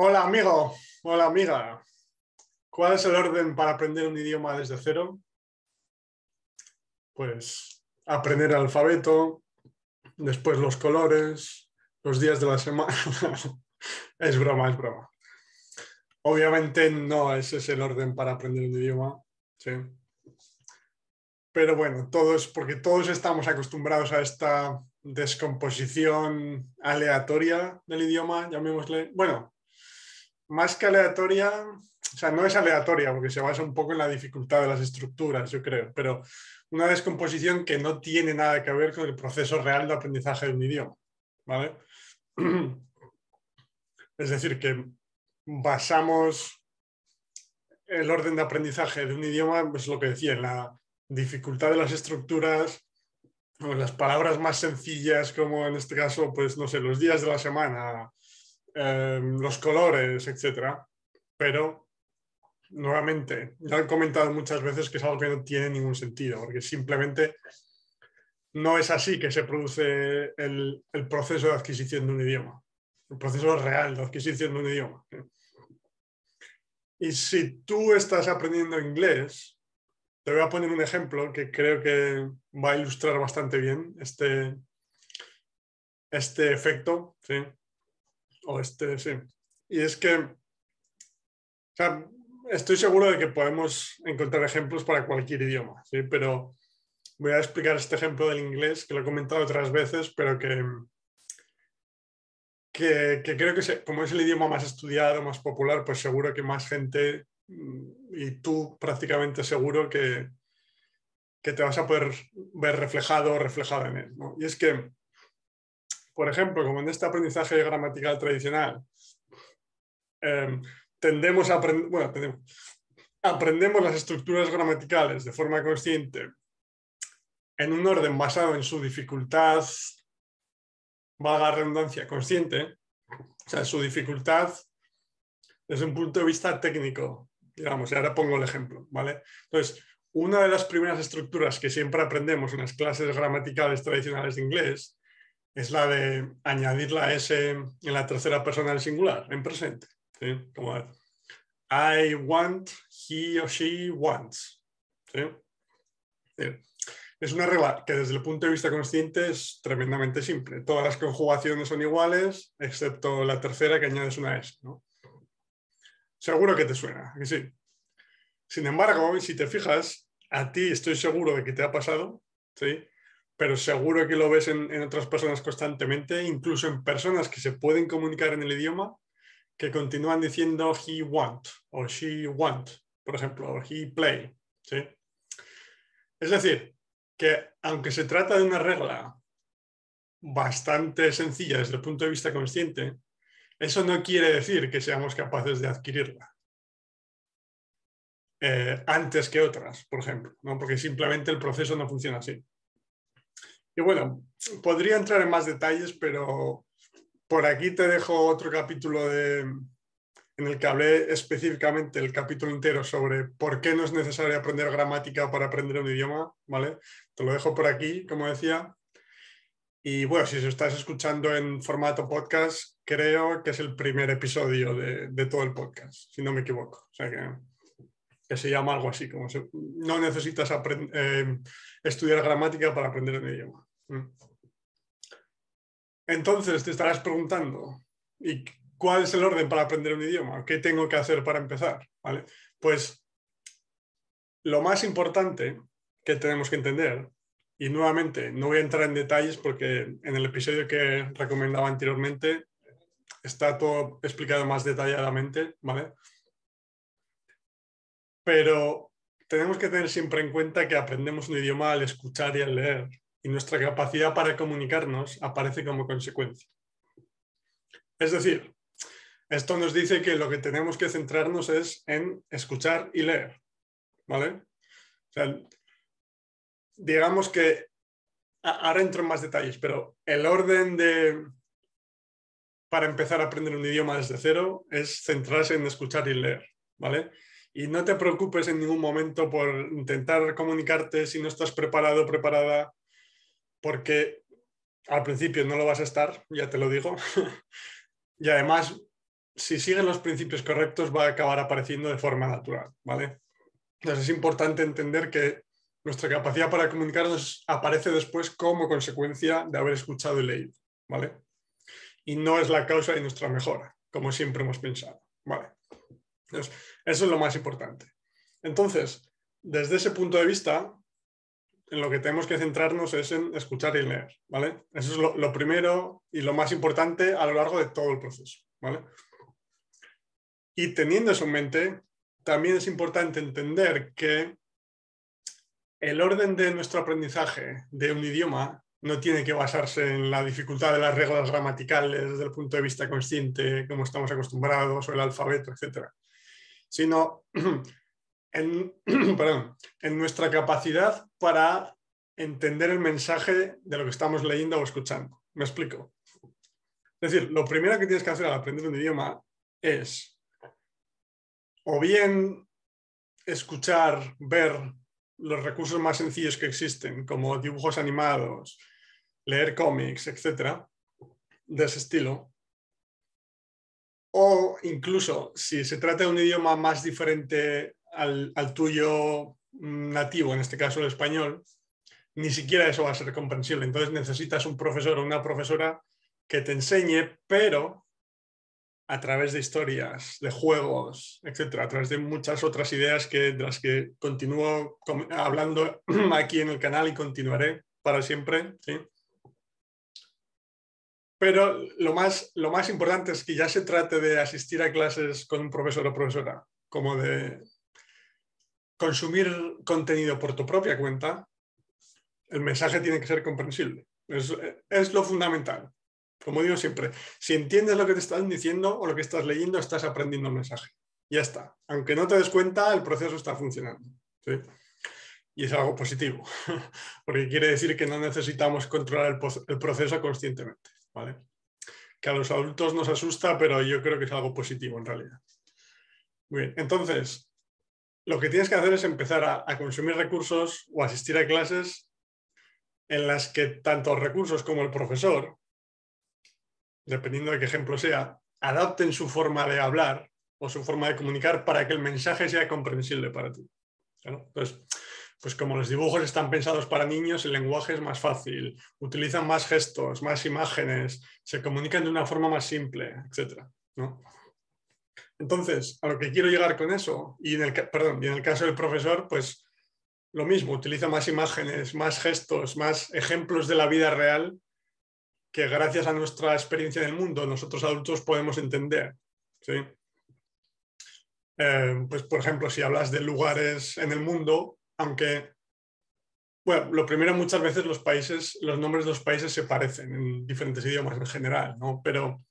Hola amigo, hola amiga. ¿Cuál es el orden para aprender un idioma desde cero? Pues aprender el alfabeto, después los colores, los días de la semana. es broma, es broma. Obviamente no ese es el orden para aprender un idioma. ¿sí? Pero bueno, todos, porque todos estamos acostumbrados a esta descomposición aleatoria del idioma, llamémosle. Bueno, más que aleatoria, o sea, no es aleatoria porque se basa un poco en la dificultad de las estructuras, yo creo, pero una descomposición que no tiene nada que ver con el proceso real de aprendizaje de un idioma, ¿vale? Es decir, que basamos el orden de aprendizaje de un idioma, pues lo que decía, en la dificultad de las estructuras, o las palabras más sencillas, como en este caso, pues no sé, los días de la semana, Em, los colores, etcétera. Pero, nuevamente, ya he comentado muchas veces que es algo que no tiene ningún sentido, porque simplemente no es así que se produce el, proceso de adquisición de un idioma, el proceso real de adquisición de un idioma. Y si tú estás aprendiendo inglés, te voy a poner un ejemplo que creo que va a ilustrar bastante bien este, este efecto. O este, sí. Y es que, o sea, estoy seguro de que podemos encontrar ejemplos para cualquier idioma, ¿sí? Pero voy a explicar este ejemplo del inglés, que lo he comentado otras veces, pero que, que, creo que como es el idioma más estudiado, más popular, pues seguro que más gente, mm, y tú prácticamente seguro que, que te vas a poder ver reflejado o reflejada en él. Y es que por ejemplo, como en este aprendizaje gramatical tradicional, em, tendemos a aprender, bueno, aprendemos las estructuras gramaticales de forma consciente en un orden basado en su dificultad, vaga redundancia, consciente, o sea, su dificultad desde un punto de vista técnico, digamos, y ahora pongo el ejemplo, ¿vale? Entonces, una de las primeras estructuras que siempre aprendemos en las clases gramaticales tradicionales de inglés es la de añadir la S en la tercera persona del singular, en presente. Como I want, he or she wants. Es una regla que desde el punto de vista consciente es tremendamente simple. Todas las conjugaciones son iguales, excepto la tercera que añades una S. Seguro que te suena, que sí. Sin embargo, si te fijas, a ti estoy seguro de que te ha pasado, ¿sí? Pero seguro que lo ves en, otras personas constantemente, incluso en personas que se pueden comunicar en el idioma, que continúan diciendo he want o she want, por ejemplo, o he play. ¿sí? Es decir, que aunque se trata de una regla bastante sencilla desde el punto de vista consciente, eso no quiere decir que seamos capaces de adquirirla. Eh, antes que otras, por ejemplo, ¿no? porque simplemente el proceso no funciona así. Y bueno, podría entrar en más detalles, pero por aquí te dejo otro capítulo de, en el que hablé específicamente el capítulo entero sobre por qué no es necesario aprender gramática para aprender un idioma, ¿vale? Te lo dejo por aquí, como decía. Y bueno, si lo estás escuchando en formato podcast, creo que es el primer episodio de, todo el podcast, si no me equivoco. O sea que, se llama algo así, como no necesitas eh, estudiar gramática para aprender un idioma. Mm. Entonces te estarás preguntando, ¿y cuál es el orden para aprender un idioma? ¿Qué tengo que hacer para empezar? Pues lo más importante que tenemos que entender, y nuevamente no voy a entrar en detalles porque en el episodio que recomendaba anteriormente está todo explicado más detalladamente, ¿vale? Pero tenemos que tener siempre en cuenta que aprendemos un idioma al escuchar y al leer nuestra capacidad para comunicarnos aparece como consecuencia. Es decir, esto nos dice que lo que tenemos que centrarnos es en escuchar y leer. ¿Vale? digamos que ahora entro en más detalles, pero el orden de para empezar a aprender un idioma desde cero es centrarse en escuchar y leer, ¿vale? Y no te preocupes en ningún momento por intentar comunicarte si no estás preparado preparada porque al principio no lo vas a estar, ya te lo digo. y además si siguen los principios correctos, va a acabar apareciendo de forma natural, ¿vale? Entonces es importante entender que nuestra capacidad para comunicarnos aparece después como consecuencia de haber escuchado y leído, ¿vale? Y no es la causa de nuestra mejora, como siempre hemos pensado, ¿vale? eso es lo más importante. Entonces, desde ese punto de vista, en lo que tenemos que centrarnos es en escuchar y leer, ¿vale? Eso es lo, primero y lo más importante a lo largo de todo el proceso, ¿vale? Y teniendo eso en mente, también es importante entender que el orden de nuestro aprendizaje de un idioma no tiene que basarse en la dificultad de las reglas gramaticales desde el punto de vista consciente, como estamos acostumbrados, o el alfabeto, etc. Sino en, en nuestra capacidad para entender el mensaje de lo que estamos leyendo o escuchando. ¿Me explico? Es decir, lo primero que tienes que hacer al aprender un idioma es o bien escuchar, ver los recursos más sencillos que existen, como dibujos animados, leer cómics, etcétera, de ese estilo, o incluso si se trata de un idioma más diferente al, tuyo nativo, en este caso el español, ni siquiera eso va a ser comprensible. Entonces necesitas un profesor o una profesora que te enseñe, pero a través de historias, de juegos, etcétera, a través de muchas otras ideas que, de las que continúo hablando aquí en el canal y continuaré para siempre. ¿sí? Pero lo más, lo más importante es que ya se trate de asistir a clases con un profesor o profesora, como de consumir contenido por tu propia cuenta, el mensaje tiene que ser comprensible. Es, lo fundamental. Como digo siempre, si entiendes lo que te están diciendo o lo que estás leyendo, estás aprendiendo el mensaje. Ya está. Aunque no te des cuenta, el proceso está funcionando. Y es algo positivo, porque quiere decir que no necesitamos controlar el, el proceso conscientemente. ¿vale? Que a los adultos nos asusta, pero yo creo que es algo positivo en realidad. Muy bien, entonces, lo que tienes que hacer es empezar a, consumir recursos o asistir a clases en las que tanto los recursos como el profesor, dependiendo de qué ejemplo sea, adapten su forma de hablar o su forma de comunicar para que el mensaje sea comprensible para ti. Entonces, pues como los dibujos están pensados para niños, el lenguaje es más fácil, utilizan más gestos, más imágenes, se comunican de una forma más simple, etc. ¿no? Entonces, a lo que quiero llegar con eso, y en el, caso del profesor, pues lo mismo, utiliza más imágenes, más gestos, más ejemplos de la vida real que gracias a nuestra experiencia en el mundo nosotros adultos podemos entender. Eh, pues, por ejemplo, si hablas de lugares en el mundo, aunque, bueno, lo primero muchas veces los países, los nombres de los países se parecen en diferentes idiomas en general, ¿no? Pero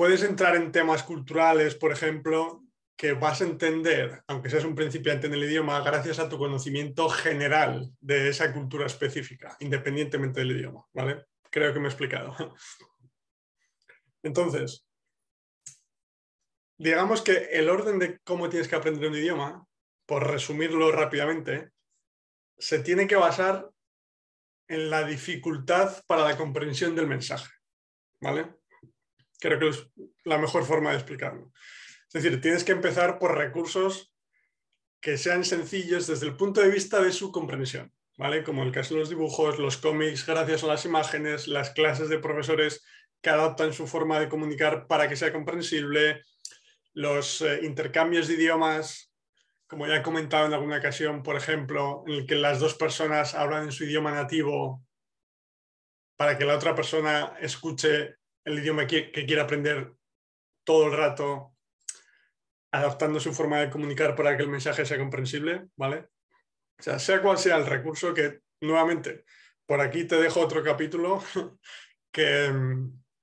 puedes entrar en temas culturales, por ejemplo, que vas a entender, aunque seas un principiante en el idioma, gracias a tu conocimiento general de esa cultura específica, independientemente del idioma, ¿vale? Creo que me he explicado. Entonces, digamos que el orden de cómo tienes que aprender un idioma, por resumirlo rápidamente, se tiene que basar en la dificultad para la comprensión del mensaje, ¿vale? Creo que es la mejor forma de explicarlo. Es decir, tienes que empezar por recursos que sean sencillos desde el punto de vista de su comprensión, ¿vale? Como el caso de los dibujos, los cómics, gracias a las imágenes, las clases de profesores que adaptan su forma de comunicar para que sea comprensible, los eh, intercambios de idiomas, como ya he comentado en alguna ocasión, por ejemplo, en el que las dos personas hablan en su idioma nativo para que la otra persona escuche el idioma que, quiere aprender todo el rato, adaptando su forma de comunicar para que el mensaje sea comprensible, ¿vale? O sea, sea cual sea el recurso que, nuevamente, por aquí te dejo otro capítulo que,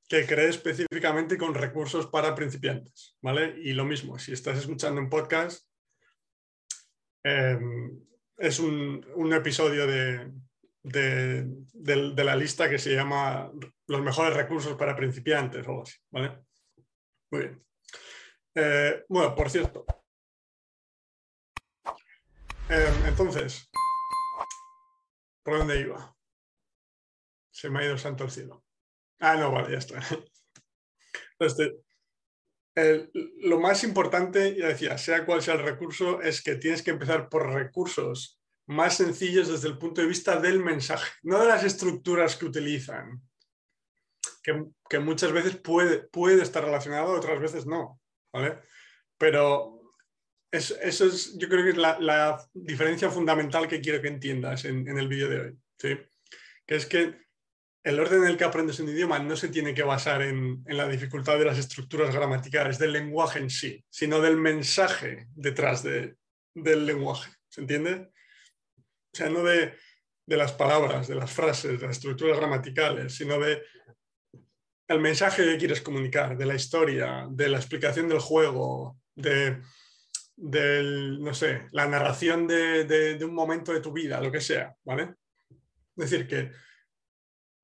que creé específicamente con recursos para principiantes, ¿vale? Y lo mismo, si estás escuchando un podcast, em, es un episodio de, de, la lista que se llama los mejores recursos para principiantes o algo así, ¿vale? Muy bien. Eh, bueno, por cierto. Em, entonces, ¿por dónde iba? Se me ha ido el santo al cielo. Ah, no, vale, ya está. Este, lo más importante, ya decía, sea cual sea el recurso, es que tienes que empezar por recursos más sencillos desde el punto de vista del mensaje, no de las estructuras que utilizan, que, muchas veces puede, puede estar relacionado, otras veces no, ¿vale? Pero eso, es, yo creo que es la, diferencia fundamental que quiero que entiendas en, en el vídeo de hoy, ¿sí? Que es que el orden en el que aprendes un idioma no se tiene que basar en, la dificultad de las estructuras gramaticales, del lenguaje en sí, sino del mensaje detrás del lenguaje. ¿Se entiende? O sea, no de, las palabras, de las frases, de las estructuras gramaticales, sino de el mensaje que quieres comunicar, de la historia, de la explicación del juego, de, no sé, la narración de, de un momento de tu vida, lo que sea, ¿vale? Es decir, que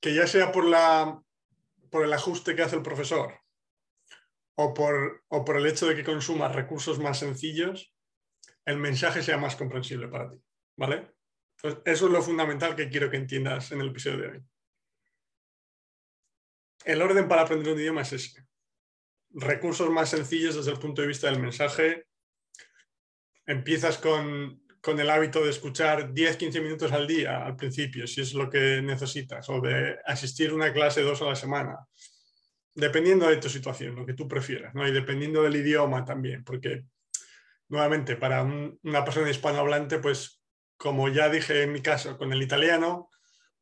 que ya sea por, la, por el ajuste que hace el profesor o por, por el hecho de que consumas recursos más sencillos, el mensaje sea más comprensible para ti. ¿Vale? Eso es lo fundamental que quiero que entiendas en el episodio de hoy. El orden para aprender un idioma es ese. Recursos más sencillos desde el punto de vista del mensaje. Empiezas con con el hábito de escuchar 10-15 minutos al día al principio, si es lo que necesitas, o de asistir a una clase dos a la semana, dependiendo de tu situación, lo que tú prefieras, ¿no? y dependiendo del idioma también, porque nuevamente para una persona hispanohablante, pues como ya dije en mi caso con el italiano,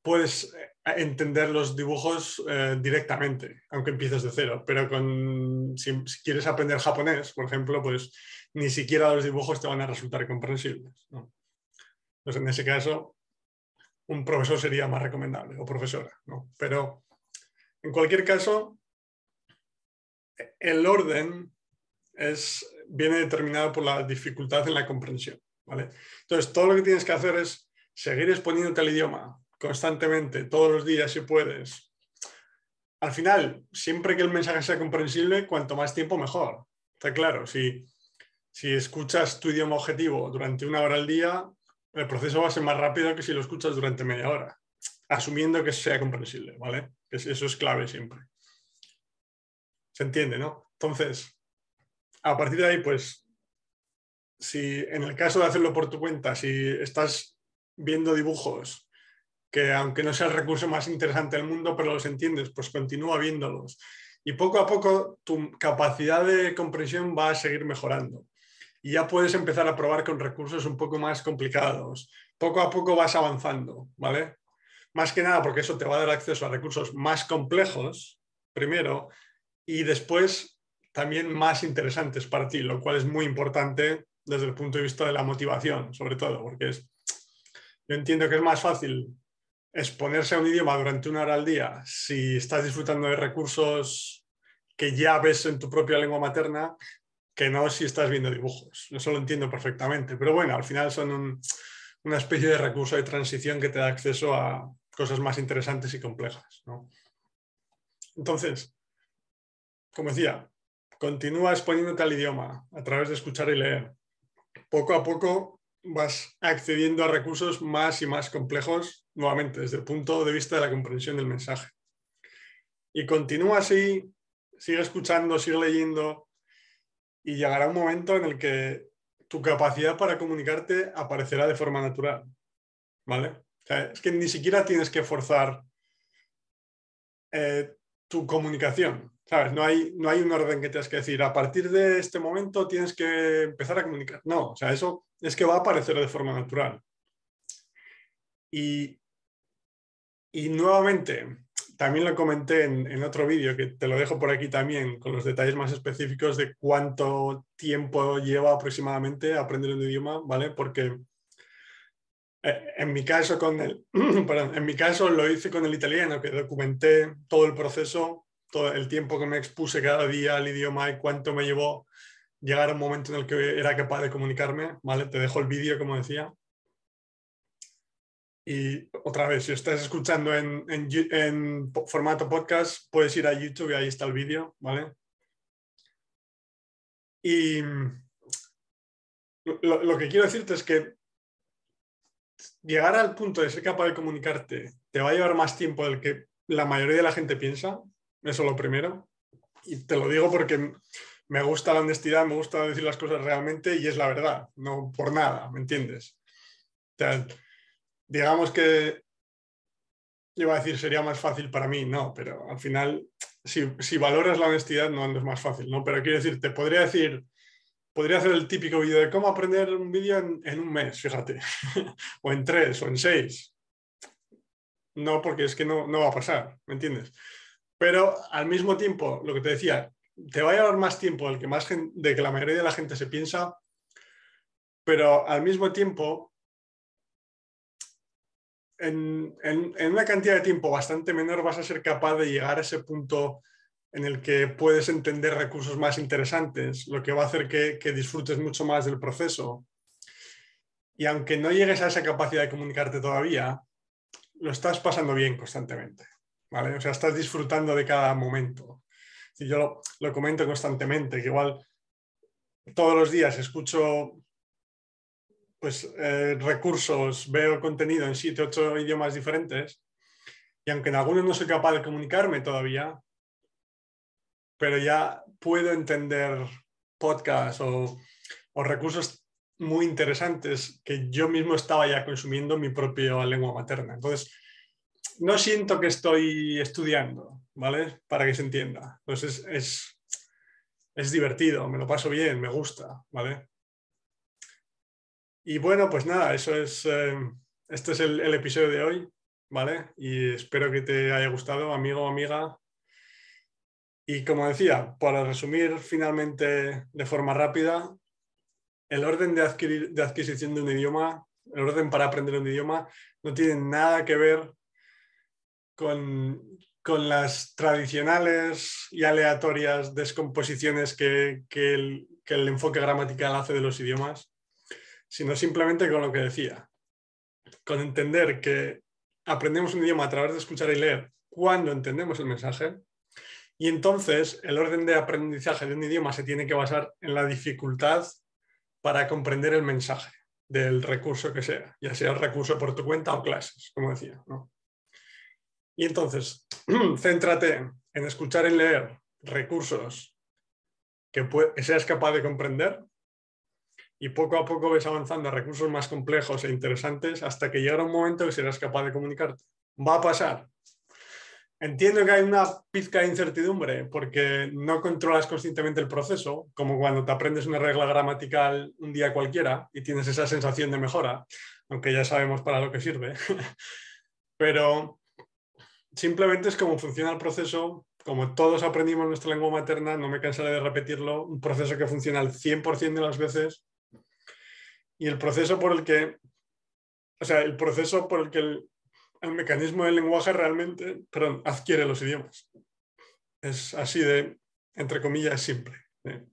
puedes eh, entender los dibujos eh, directamente, aunque empieces de cero, pero si, quieres aprender japonés, por ejemplo, pues ni siquiera los dibujos te van a resultar comprensibles. Entonces, en ese caso, un profesor sería más recomendable o profesora. ¿no? Pero, en cualquier caso, el orden es, viene determinado por la dificultad en la comprensión. Entonces, todo lo que tienes que hacer es seguir exponiéndote al idioma constantemente, todos los días si puedes. Al final, siempre que el mensaje sea comprensible, cuanto más tiempo mejor. Está claro, si si escuchas tu idioma objetivo durante una hora al día, el proceso va a ser más rápido que si lo escuchas durante media hora, asumiendo que sea comprensible, ¿vale? Eso es clave siempre. ¿Se entiende, no? Entonces, a partir de ahí, pues, si en el caso de hacerlo por tu cuenta, si estás viendo dibujos que aunque no sea el recurso más interesante del mundo, pero los entiendes, pues continúa viéndolos. Y poco a poco tu capacidad de comprensión va a seguir mejorando y ya puedes empezar a probar con recursos un poco más complicados. Poco a poco vas avanzando, ¿vale? Más que nada porque eso te va a dar acceso a recursos más complejos, primero, y después también más interesantes para ti, lo cual es muy importante desde el punto de vista de la motivación, sobre todo, porque es, yo entiendo que es más fácil exponerse a un idioma durante una hora al día si estás disfrutando de recursos que ya ves en tu propia lengua materna que no si estás viendo dibujos. Eso lo entiendo perfectamente. Pero bueno, al final son una especie de recurso de transición que te da acceso a cosas más interesantes y complejas. Entonces, como decía, continúa exponiéndote al idioma a través de escuchar y leer. Poco a poco vas accediendo a recursos más y más complejos, nuevamente, desde el punto de vista de la comprensión del mensaje. Y continúa así, sigue escuchando, sigue leyendo, y llegará un momento en el que tu capacidad para comunicarte aparecerá de forma natural. ¿Vale? es que ni siquiera tienes que forzar eh, tu comunicación. No hay, no hay un orden que tengas que decir, a partir de este momento tienes que empezar a comunicar. No, o sea, eso es que va a aparecer de forma natural. Y, y nuevamente, también lo comenté en, otro vídeo, que te lo dejo por aquí también, con los detalles más específicos de cuánto tiempo lleva aproximadamente aprender un idioma, ¿vale? Porque eh, en mi caso con el, en mi caso lo hice con el italiano, que documenté todo el proceso, todo el tiempo que me expuse cada día al idioma y cuánto me llevó llegar a un momento en el que era capaz de comunicarme, ¿vale? Te dejo el vídeo, como decía. Y otra vez, si estás escuchando en, formato podcast, puedes ir a YouTube y ahí está el vídeo, ¿vale? Y lo, que quiero decirte es que llegar al punto de ser capaz de comunicarte te va a llevar más tiempo del que la mayoría de la gente piensa, eso lo primero. Y te lo digo porque me gusta la honestidad, me gusta decir las cosas realmente y es la verdad, no por nada, ¿me entiendes? digamos que iba a decir sería más fácil para mí, no, pero al final, si, valoras la honestidad, no, es más fácil, ¿no? Pero quiero decir, te podría decir, podría hacer el típico vídeo de cómo aprender un vídeo en, un mes, fíjate, o en tres, o en seis. No, porque es que no, no va a pasar, ¿me entiendes? Pero al mismo tiempo, lo que te decía, te va a llevar más tiempo del que, más de que la mayoría de la gente se piensa, pero al mismo tiempo, en, una cantidad de tiempo bastante menor vas a ser capaz de llegar a ese punto en el que puedes entender recursos más interesantes, lo que va a hacer que, que disfrutes mucho más del proceso. Y aunque no llegues a esa capacidad de comunicarte todavía, lo estás pasando bien constantemente. ¿Vale? O sea, estás disfrutando de cada momento. Si yo lo, comento constantemente, que igual todos los días escucho pues, eh, recursos, veo contenido en siete, ocho idiomas diferentes, y aunque en algunos no soy capaz de comunicarme todavía, pero ya puedo entender podcasts o, recursos muy interesantes que yo mismo estaba ya consumiendo en mi propia lengua materna. Entonces, no siento que estoy estudiando, ¿vale? Para que se entienda. Entonces es, es, divertido, me lo paso bien, me gusta, ¿vale? Y bueno, pues nada, eso es, eh, este es el, el, episodio de hoy, ¿vale? Y espero que te haya gustado, amigo o amiga. Y como decía, para resumir finalmente de forma rápida, el orden de, adquirir, de adquisición de un idioma, el orden para aprender un idioma, no tiene nada que ver con, las tradicionales y aleatorias descomposiciones que, el, enfoque gramatical hace de los idiomas, sino simplemente con lo que decía, con entender que aprendemos un idioma a través de escuchar y leer cuando entendemos el mensaje, y entonces el orden de aprendizaje de un idioma se tiene que basar en la dificultad para comprender el mensaje del recurso que sea, ya sea el recurso por tu cuenta o clases, como decía. ¿no? Y entonces, céntrate en escuchar y leer recursos que, seas capaz de comprender y poco a poco ves avanzando a recursos más complejos e interesantes hasta que llegará un momento que serás capaz de comunicarte. Va a pasar. Entiendo que hay una pizca de incertidumbre porque no controlas conscientemente el proceso, como cuando te aprendes una regla gramatical un día cualquiera y tienes esa sensación de mejora, aunque ya sabemos para lo que sirve. Pero simplemente es como funciona el proceso, como todos aprendimos nuestra lengua materna, no me cansaré de repetirlo, un proceso que funciona al 100% de las veces y el proceso por el que, o sea, el proceso por el que el, mecanismo del lenguaje realmente, perdón, adquiere los idiomas. Es así de, entre comillas, simple. ¿eh?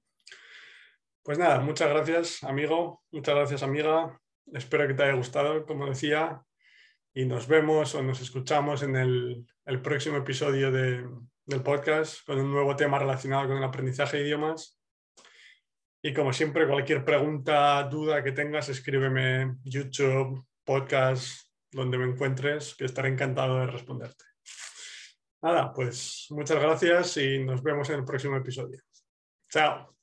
Pues nada, muchas gracias, amigo, muchas gracias, amiga. Espero que te haya gustado, como decía, y nos vemos o nos escuchamos en el, próximo episodio del podcast con un nuevo tema relacionado con el aprendizaje de idiomas. Y como siempre, cualquier pregunta, duda que tengas, escríbeme YouTube, podcast, donde me encuentres, que estaré encantado de responderte. Nada, pues muchas gracias y nos vemos en el próximo episodio. Chao.